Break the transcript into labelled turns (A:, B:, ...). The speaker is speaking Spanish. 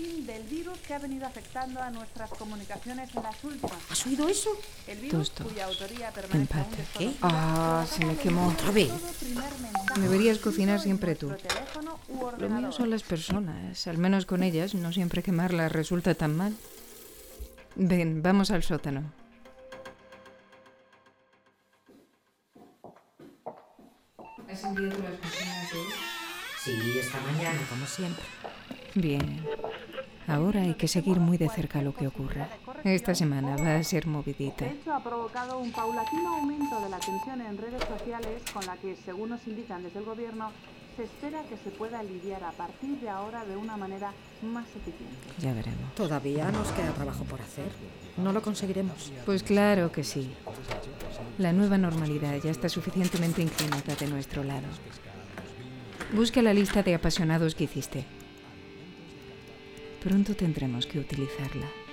A: del virus que ha venido afectando a nuestras comunicaciones en las últimas.
B: ¿Has oído eso?
A: El virus
C: Tosto.
A: cuya autoría permanece aún desconocida,
C: Ah, se me quemó.
B: ¿Otra vez?
C: Deberías cocinar siempre tú. Lo mío son las personas. Al menos con ellas, no siempre quemarlas resulta tan mal. Ven, vamos al sótano. ¿Has enviado las cocinas de hoy?
B: Sí, esta mañana, como siempre.
C: Bien. Ahora hay que seguir muy de cerca lo que ocurra. Esta semana va a ser movidita.
A: De hecho, ha provocado un paulatino aumento de la tensión en redes sociales con la que, según nos indican desde el gobierno, se espera que se pueda lidiar a partir de ahora de una manera más eficiente.
C: Ya veremos.
B: Todavía nos queda trabajo por hacer. No lo conseguiremos.
C: Pues claro que sí. La nueva normalidad ya está suficientemente inclinada de nuestro lado. Busca la lista de apasionados que hiciste. Pronto tendremos que utilizarla.